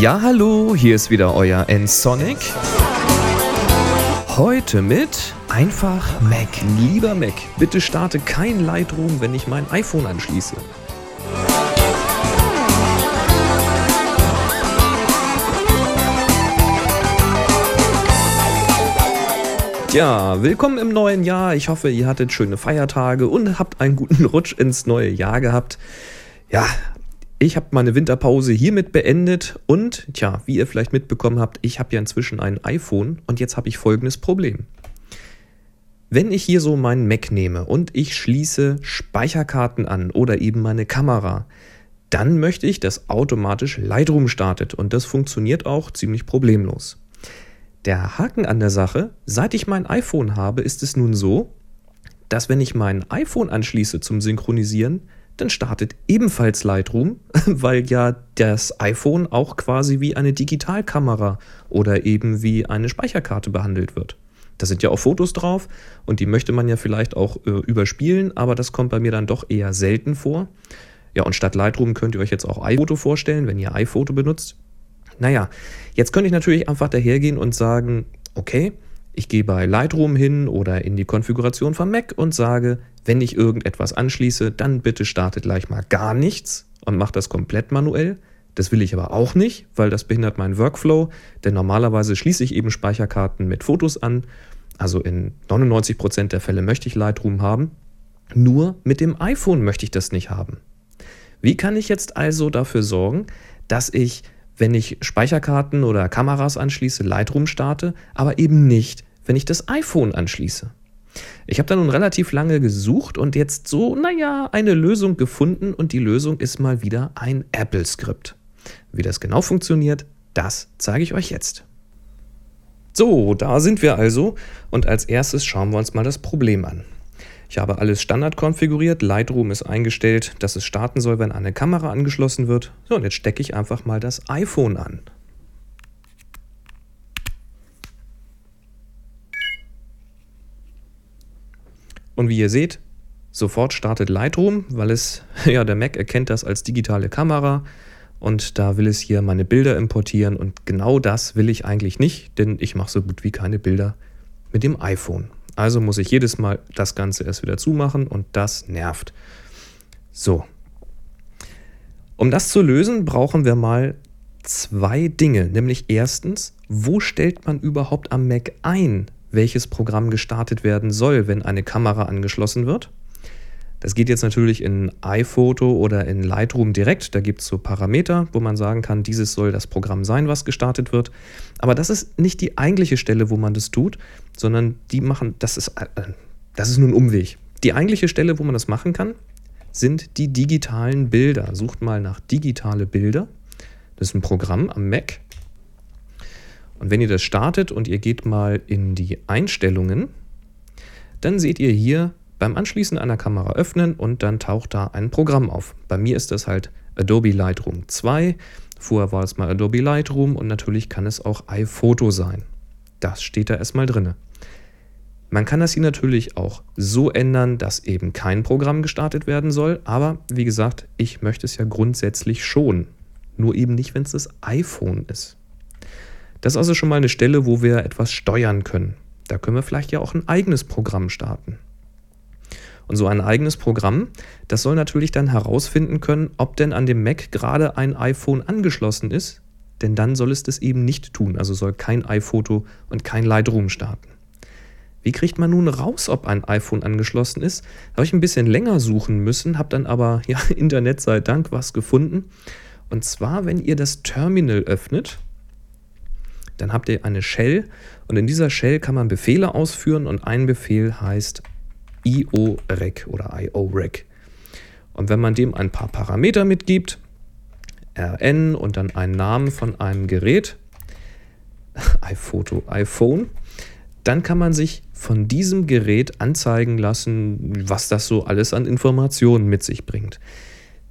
Ja, hallo, hier ist wieder euer N-Sonic. Heute mit einfach Mac. Lieber Mac, bitte starte kein Lightroom, wenn ich mein iPhone anschließe. Ja, willkommen im neuen Jahr. Ich hoffe, ihr hattet schöne Feiertage und habt einen guten Rutsch ins neue Jahr gehabt. Ja, ich habe meine Winterpause hiermit beendet und, tja, wie ihr vielleicht mitbekommen habt, ich habe ja inzwischen ein iPhone und jetzt habe ich folgendes Problem. Wenn ich hier so meinen Mac nehme und ich schließe Speicherkarten an oder eben meine Kamera, dann möchte ich, dass automatisch Lightroom startet und das funktioniert auch ziemlich problemlos. Der Haken an der Sache, seit ich mein iPhone habe, ist es nun so, dass wenn ich mein iPhone anschließe zum Synchronisieren, dann startet ebenfalls Lightroom, weil ja das iPhone auch quasi wie eine Digitalkamera oder eben wie eine Speicherkarte behandelt wird. Da sind ja auch Fotos drauf und die möchte man ja vielleicht auch äh, überspielen, aber das kommt bei mir dann doch eher selten vor. Ja, und statt Lightroom könnt ihr euch jetzt auch iPhoto vorstellen, wenn ihr iPhoto benutzt. Naja, jetzt könnte ich natürlich einfach dahergehen und sagen, okay, ich gehe bei Lightroom hin oder in die Konfiguration von Mac und sage, wenn ich irgendetwas anschließe, dann bitte startet gleich mal gar nichts und macht das komplett manuell. Das will ich aber auch nicht, weil das behindert meinen Workflow, denn normalerweise schließe ich eben Speicherkarten mit Fotos an. Also in 99% der Fälle möchte ich Lightroom haben. Nur mit dem iPhone möchte ich das nicht haben. Wie kann ich jetzt also dafür sorgen, dass ich wenn ich Speicherkarten oder Kameras anschließe, Lightroom starte, aber eben nicht, wenn ich das iPhone anschließe. Ich habe da nun relativ lange gesucht und jetzt so, naja, eine Lösung gefunden und die Lösung ist mal wieder ein Apple-Skript. Wie das genau funktioniert, das zeige ich euch jetzt. So, da sind wir also und als erstes schauen wir uns mal das Problem an. Ich habe alles Standard konfiguriert. Lightroom ist eingestellt, dass es starten soll, wenn eine Kamera angeschlossen wird. So, und jetzt stecke ich einfach mal das iPhone an. Und wie ihr seht, sofort startet Lightroom, weil es, ja, der Mac erkennt das als digitale Kamera und da will es hier meine Bilder importieren und genau das will ich eigentlich nicht, denn ich mache so gut wie keine Bilder mit dem iPhone. Also muss ich jedes Mal das Ganze erst wieder zumachen und das nervt. So. Um das zu lösen, brauchen wir mal zwei Dinge. Nämlich erstens, wo stellt man überhaupt am Mac ein, welches Programm gestartet werden soll, wenn eine Kamera angeschlossen wird? Das geht jetzt natürlich in iPhoto oder in Lightroom direkt. Da gibt es so Parameter, wo man sagen kann, dieses soll das Programm sein, was gestartet wird. Aber das ist nicht die eigentliche Stelle, wo man das tut, sondern die machen, das ist, äh, das ist nur ein Umweg. Die eigentliche Stelle, wo man das machen kann, sind die digitalen Bilder. Sucht mal nach digitale Bilder. Das ist ein Programm am Mac. Und wenn ihr das startet und ihr geht mal in die Einstellungen, dann seht ihr hier beim Anschließen einer Kamera öffnen und dann taucht da ein Programm auf. Bei mir ist das halt Adobe Lightroom 2. Vorher war es mal Adobe Lightroom und natürlich kann es auch iPhoto sein. Das steht da erstmal drin. Man kann das hier natürlich auch so ändern, dass eben kein Programm gestartet werden soll, aber wie gesagt, ich möchte es ja grundsätzlich schon. Nur eben nicht, wenn es das iPhone ist. Das ist also schon mal eine Stelle, wo wir etwas steuern können. Da können wir vielleicht ja auch ein eigenes Programm starten. Und so ein eigenes Programm, das soll natürlich dann herausfinden können, ob denn an dem Mac gerade ein iPhone angeschlossen ist, denn dann soll es das eben nicht tun, also soll kein iPhoto und kein Lightroom starten. Wie kriegt man nun raus, ob ein iPhone angeschlossen ist? Habe ich ein bisschen länger suchen müssen, habe dann aber, ja, Internet sei Dank, was gefunden. Und zwar, wenn ihr das Terminal öffnet, dann habt ihr eine Shell und in dieser Shell kann man Befehle ausführen und ein Befehl heißt IO-Rec oder IO-Rec. Und wenn man dem ein paar Parameter mitgibt, RN und dann einen Namen von einem Gerät, iPhoto, iPhone, dann kann man sich von diesem Gerät anzeigen lassen, was das so alles an Informationen mit sich bringt.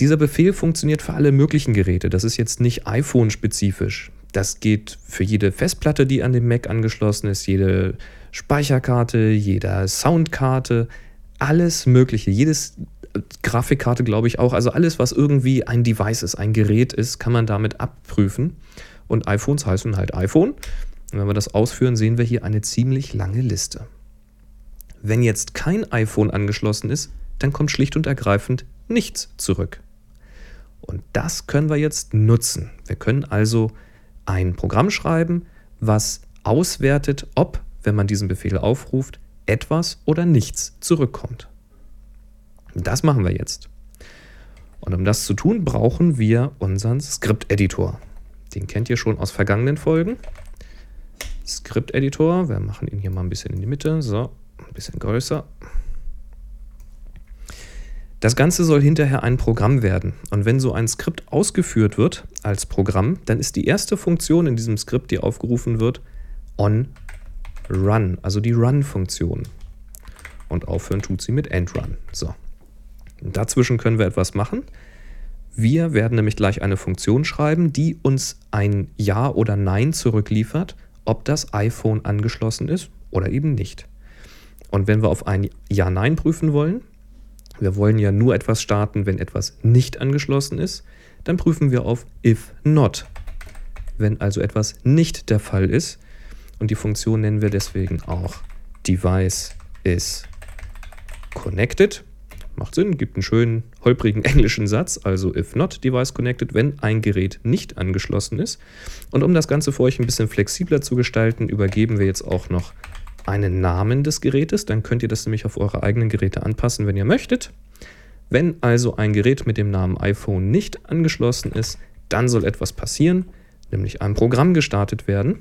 Dieser Befehl funktioniert für alle möglichen Geräte. Das ist jetzt nicht iPhone-spezifisch. Das geht für jede Festplatte, die an dem Mac angeschlossen ist, jede Speicherkarte, jeder Soundkarte, alles Mögliche, jedes äh, Grafikkarte glaube ich auch, also alles, was irgendwie ein Device ist, ein Gerät ist, kann man damit abprüfen. und iPhones heißen halt iPhone. Und wenn wir das ausführen, sehen wir hier eine ziemlich lange Liste. Wenn jetzt kein iPhone angeschlossen ist, dann kommt schlicht und ergreifend nichts zurück. Und das können wir jetzt nutzen. Wir können also ein Programm schreiben, was auswertet, ob, wenn man diesen Befehl aufruft, etwas oder nichts zurückkommt. Das machen wir jetzt. Und um das zu tun, brauchen wir unseren Script-Editor. Den kennt ihr schon aus vergangenen Folgen. Script-Editor, wir machen ihn hier mal ein bisschen in die Mitte, so, ein bisschen größer. Das Ganze soll hinterher ein Programm werden. Und wenn so ein Skript ausgeführt wird als Programm, dann ist die erste Funktion in diesem Skript, die aufgerufen wird, on run, also die run-Funktion. Und aufhören tut sie mit end run. So. Dazwischen können wir etwas machen. Wir werden nämlich gleich eine Funktion schreiben, die uns ein Ja oder Nein zurückliefert, ob das iPhone angeschlossen ist oder eben nicht. Und wenn wir auf ein Ja-Nein prüfen wollen, wir wollen ja nur etwas starten, wenn etwas nicht angeschlossen ist, dann prüfen wir auf if not. Wenn also etwas nicht der Fall ist, und die Funktion nennen wir deswegen auch device is connected. Macht Sinn, gibt einen schönen holprigen englischen Satz, also if not device connected, wenn ein Gerät nicht angeschlossen ist. Und um das Ganze für euch ein bisschen flexibler zu gestalten, übergeben wir jetzt auch noch einen Namen des Gerätes. Dann könnt ihr das nämlich auf eure eigenen Geräte anpassen, wenn ihr möchtet. Wenn also ein Gerät mit dem Namen iPhone nicht angeschlossen ist, dann soll etwas passieren, nämlich ein Programm gestartet werden.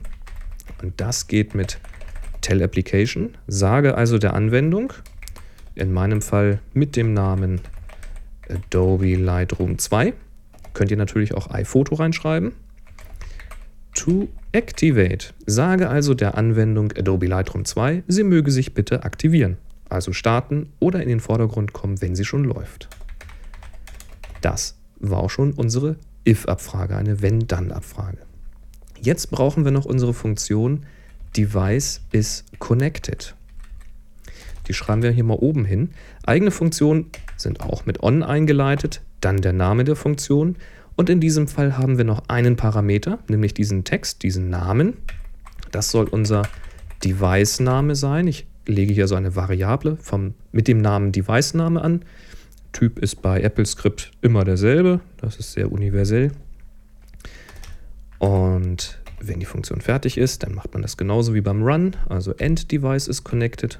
Und das geht mit Tell Application. Sage also der Anwendung, in meinem Fall mit dem Namen Adobe Lightroom 2, könnt ihr natürlich auch iPhoto reinschreiben. To Activate. Sage also der Anwendung Adobe Lightroom 2, sie möge sich bitte aktivieren, also starten oder in den Vordergrund kommen, wenn sie schon läuft. Das war auch schon unsere if-Abfrage, eine wenn-dann-Abfrage. Jetzt brauchen wir noch unsere Funktion Device is connected. Die schreiben wir hier mal oben hin. Eigene Funktionen sind auch mit on eingeleitet, dann der Name der Funktion und in diesem Fall haben wir noch einen Parameter, nämlich diesen Text, diesen Namen. Das soll unser Device-Name sein. Ich lege hier so eine Variable vom, mit dem Namen Device-Name an. Typ ist bei AppleScript immer derselbe. Das ist sehr universell. Und wenn die Funktion fertig ist, dann macht man das genauso wie beim Run, also End Device is connected.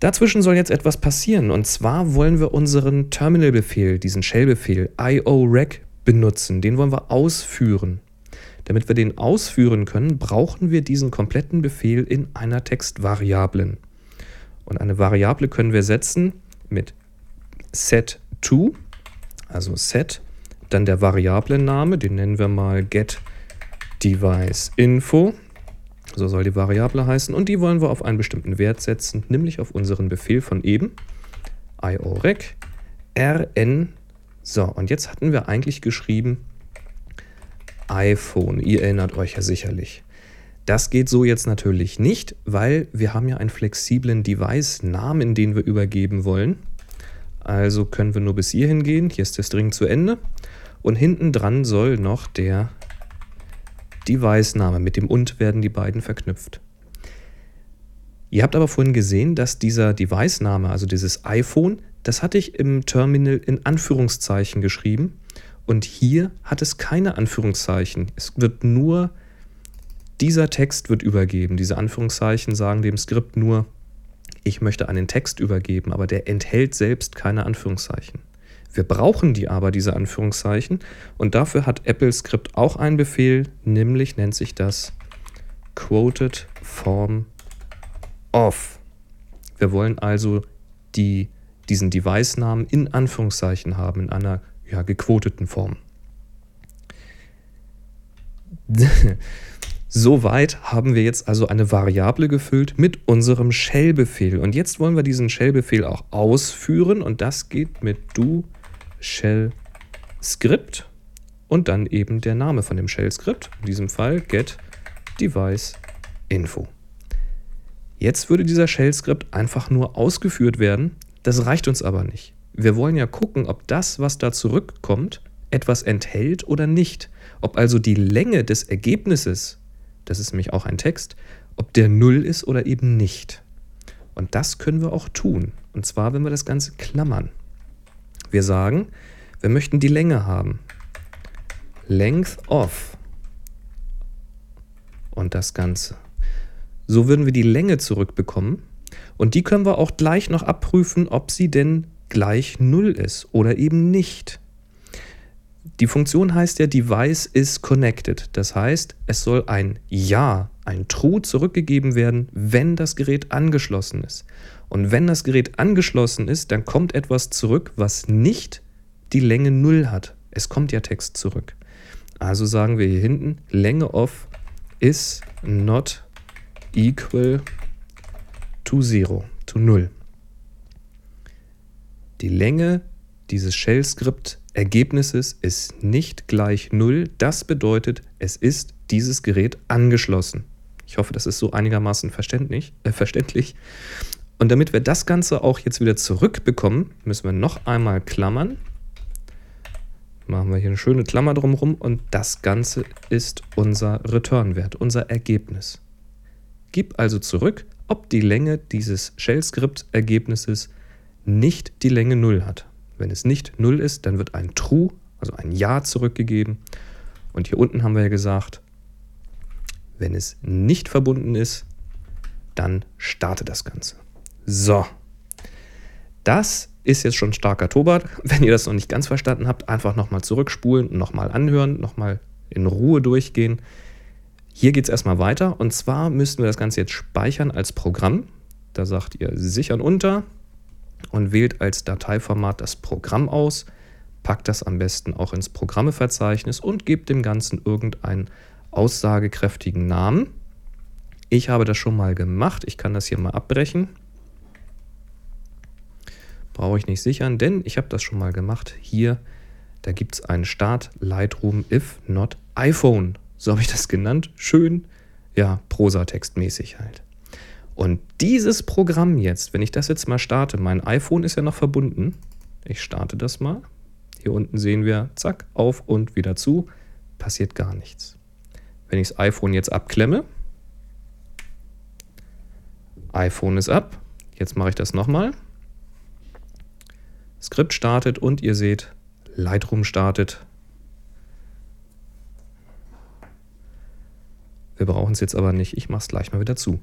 Dazwischen soll jetzt etwas passieren und zwar wollen wir unseren Terminal-Befehl, diesen Shell-Befehl io-rec benutzen. Den wollen wir ausführen. Damit wir den ausführen können, brauchen wir diesen kompletten Befehl in einer Textvariablen. Und eine Variable können wir setzen mit set2, also set, dann der Variablenname, den nennen wir mal getDeviceInfo. So soll die Variable heißen und die wollen wir auf einen bestimmten Wert setzen, nämlich auf unseren Befehl von eben iorec rn. So, und jetzt hatten wir eigentlich geschrieben iPhone. Ihr erinnert euch ja sicherlich. Das geht so jetzt natürlich nicht, weil wir haben ja einen flexiblen Device-Namen, den wir übergeben wollen. Also können wir nur bis hierhin gehen. Hier ist der String zu Ende. Und hinten dran soll noch der Device-Name. Mit dem und werden die beiden verknüpft. Ihr habt aber vorhin gesehen, dass dieser Device-Name, also dieses iPhone, das hatte ich im Terminal in Anführungszeichen geschrieben. Und hier hat es keine Anführungszeichen. Es wird nur, dieser Text wird übergeben. Diese Anführungszeichen sagen dem Skript nur, ich möchte einen Text übergeben, aber der enthält selbst keine Anführungszeichen. Wir brauchen die aber, diese Anführungszeichen. Und dafür hat Apple Script auch einen Befehl, nämlich nennt sich das Quoted Form of. Wir wollen also die, diesen Device-Namen in Anführungszeichen haben, in einer ja, gequoteten Form. Soweit haben wir jetzt also eine Variable gefüllt mit unserem Shell-Befehl. Und jetzt wollen wir diesen Shell-Befehl auch ausführen und das geht mit do Shell Script und dann eben der Name von dem Shell Script, in diesem Fall get device info. Jetzt würde dieser Shell Script einfach nur ausgeführt werden, das reicht uns aber nicht. Wir wollen ja gucken, ob das, was da zurückkommt, etwas enthält oder nicht. Ob also die Länge des Ergebnisses, das ist nämlich auch ein Text, ob der Null ist oder eben nicht. Und das können wir auch tun. Und zwar, wenn wir das Ganze klammern. Wir sagen, wir möchten die Länge haben. Length of. Und das Ganze. So würden wir die Länge zurückbekommen. Und die können wir auch gleich noch abprüfen, ob sie denn gleich 0 ist oder eben nicht. Die Funktion heißt ja Device is connected. Das heißt, es soll ein Ja, ein True zurückgegeben werden, wenn das Gerät angeschlossen ist. Und wenn das Gerät angeschlossen ist, dann kommt etwas zurück, was nicht die Länge 0 hat. Es kommt ja Text zurück. Also sagen wir hier hinten, Länge of is not equal to 0, to 0. Die Länge dieses Shell-Skript-Ergebnisses ist nicht gleich 0. Das bedeutet, es ist dieses Gerät angeschlossen. Ich hoffe, das ist so einigermaßen verständlich. Äh, verständlich. Und damit wir das Ganze auch jetzt wieder zurückbekommen, müssen wir noch einmal klammern. Machen wir hier eine schöne Klammer drumherum und das Ganze ist unser Return-Wert, unser Ergebnis. Gib also zurück, ob die Länge dieses Shell-Skript-Ergebnisses nicht die Länge 0 hat. Wenn es nicht 0 ist, dann wird ein True, also ein Ja zurückgegeben. Und hier unten haben wir ja gesagt, wenn es nicht verbunden ist, dann startet das Ganze. So, das ist jetzt schon starker Tobak. Wenn ihr das noch nicht ganz verstanden habt, einfach nochmal zurückspulen, nochmal anhören, nochmal in Ruhe durchgehen. Hier geht es erstmal weiter und zwar müssten wir das Ganze jetzt speichern als Programm. Da sagt ihr sichern unter und wählt als Dateiformat das Programm aus, packt das am besten auch ins Programmeverzeichnis und gebt dem Ganzen irgendeinen aussagekräftigen Namen. Ich habe das schon mal gemacht, ich kann das hier mal abbrechen. Brauche ich nicht sichern, denn ich habe das schon mal gemacht. Hier, da gibt es einen Start Lightroom if not iPhone so habe ich das genannt, schön, ja, prosatextmäßig halt. Und dieses Programm jetzt, wenn ich das jetzt mal starte, mein iPhone ist ja noch verbunden, ich starte das mal, hier unten sehen wir, zack, auf und wieder zu, passiert gar nichts. Wenn ich das iPhone jetzt abklemme, iPhone ist ab, jetzt mache ich das nochmal, Skript startet und ihr seht, Lightroom startet, Wir brauchen es jetzt aber nicht. Ich mache es gleich mal wieder zu.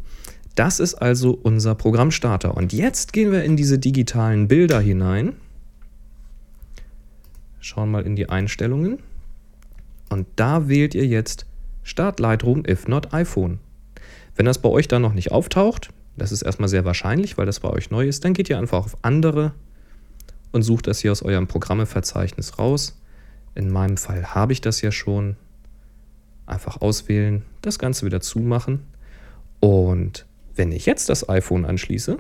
Das ist also unser Programmstarter. Und jetzt gehen wir in diese digitalen Bilder hinein. Schauen mal in die Einstellungen. Und da wählt ihr jetzt Start Lightroom if not iPhone. Wenn das bei euch dann noch nicht auftaucht, das ist erstmal sehr wahrscheinlich, weil das bei euch neu ist, dann geht ihr einfach auf Andere und sucht das hier aus eurem Programmeverzeichnis raus. In meinem Fall habe ich das ja schon. Einfach auswählen, das Ganze wieder zumachen. Und wenn ich jetzt das iPhone anschließe,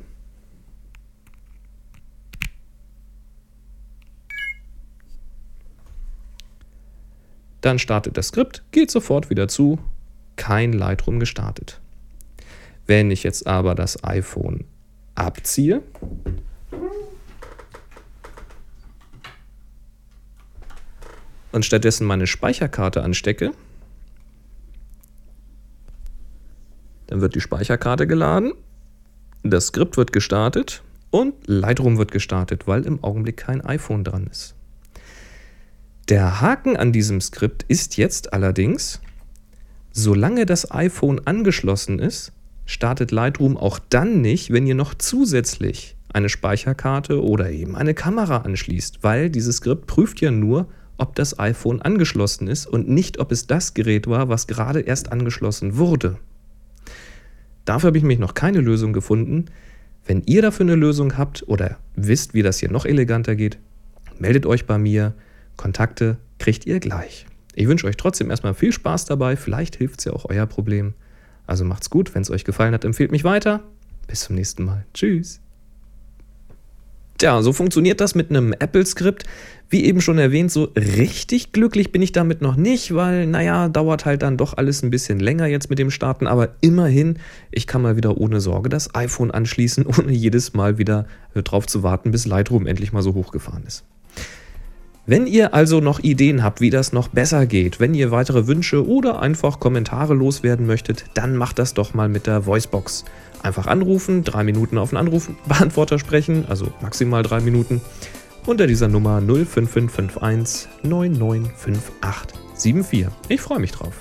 dann startet das Skript, geht sofort wieder zu, kein Lightroom gestartet. Wenn ich jetzt aber das iPhone abziehe, und stattdessen meine Speicherkarte anstecke, Dann wird die Speicherkarte geladen, das Skript wird gestartet und Lightroom wird gestartet, weil im Augenblick kein iPhone dran ist. Der Haken an diesem Skript ist jetzt allerdings, solange das iPhone angeschlossen ist, startet Lightroom auch dann nicht, wenn ihr noch zusätzlich eine Speicherkarte oder eben eine Kamera anschließt, weil dieses Skript prüft ja nur, ob das iPhone angeschlossen ist und nicht, ob es das Gerät war, was gerade erst angeschlossen wurde. Dafür habe ich mich noch keine Lösung gefunden. Wenn ihr dafür eine Lösung habt oder wisst, wie das hier noch eleganter geht, meldet euch bei mir. Kontakte kriegt ihr gleich. Ich wünsche euch trotzdem erstmal viel Spaß dabei. Vielleicht hilft es ja auch euer Problem. Also macht's gut. Wenn es euch gefallen hat, empfehlt mich weiter. Bis zum nächsten Mal. Tschüss. Tja, so funktioniert das mit einem Apple-Skript. Wie eben schon erwähnt, so richtig glücklich bin ich damit noch nicht, weil, naja, dauert halt dann doch alles ein bisschen länger jetzt mit dem Starten. Aber immerhin, ich kann mal wieder ohne Sorge das iPhone anschließen, ohne jedes Mal wieder drauf zu warten, bis Lightroom endlich mal so hochgefahren ist. Wenn ihr also noch Ideen habt, wie das noch besser geht, wenn ihr weitere Wünsche oder einfach Kommentare loswerden möchtet, dann macht das doch mal mit der Voicebox. Einfach anrufen, drei Minuten auf den Anrufbeantworter sprechen, also maximal drei Minuten, unter dieser Nummer 05551 995874. Ich freue mich drauf.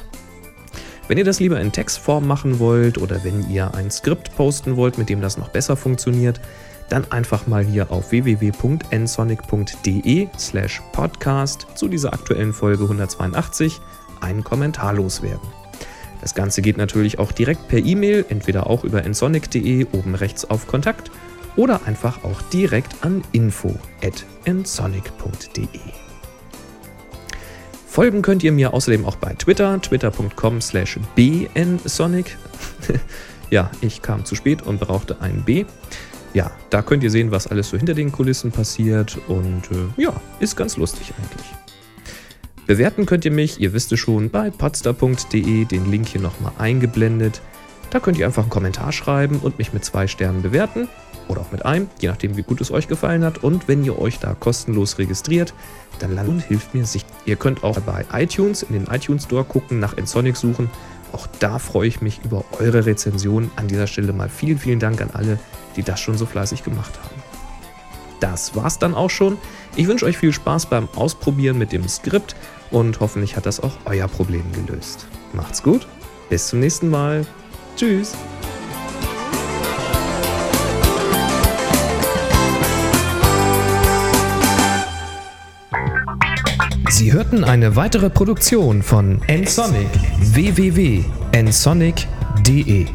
Wenn ihr das lieber in Textform machen wollt oder wenn ihr ein Skript posten wollt, mit dem das noch besser funktioniert, dann einfach mal hier auf www.nsonic.de slash podcast zu dieser aktuellen Folge 182 einen Kommentar loswerden. Das Ganze geht natürlich auch direkt per E-Mail, entweder auch über nsonic.de oben rechts auf Kontakt oder einfach auch direkt an info.nsonic.de. Folgen könnt ihr mir außerdem auch bei Twitter, twitter.com slash bnsonic. ja, ich kam zu spät und brauchte ein B ja, da könnt ihr sehen, was alles so hinter den Kulissen passiert und äh, ja, ist ganz lustig eigentlich. Bewerten könnt ihr mich, ihr wisst es schon, bei podster.de, den Link hier nochmal eingeblendet. Da könnt ihr einfach einen Kommentar schreiben und mich mit zwei Sternen bewerten oder auch mit einem, je nachdem, wie gut es euch gefallen hat. Und wenn ihr euch da kostenlos registriert, dann landet hilft mir sich. Ihr könnt auch bei iTunes in den iTunes Store gucken, nach Ensonic suchen. Auch da freue ich mich über eure Rezension. An dieser Stelle mal vielen, vielen Dank an alle, die das schon so fleißig gemacht haben. Das war's dann auch schon. Ich wünsche euch viel Spaß beim Ausprobieren mit dem Skript und hoffentlich hat das auch euer Problem gelöst. Macht's gut, bis zum nächsten Mal. Tschüss. Sie hörten eine weitere Produktion von nsonic www.nsonic.de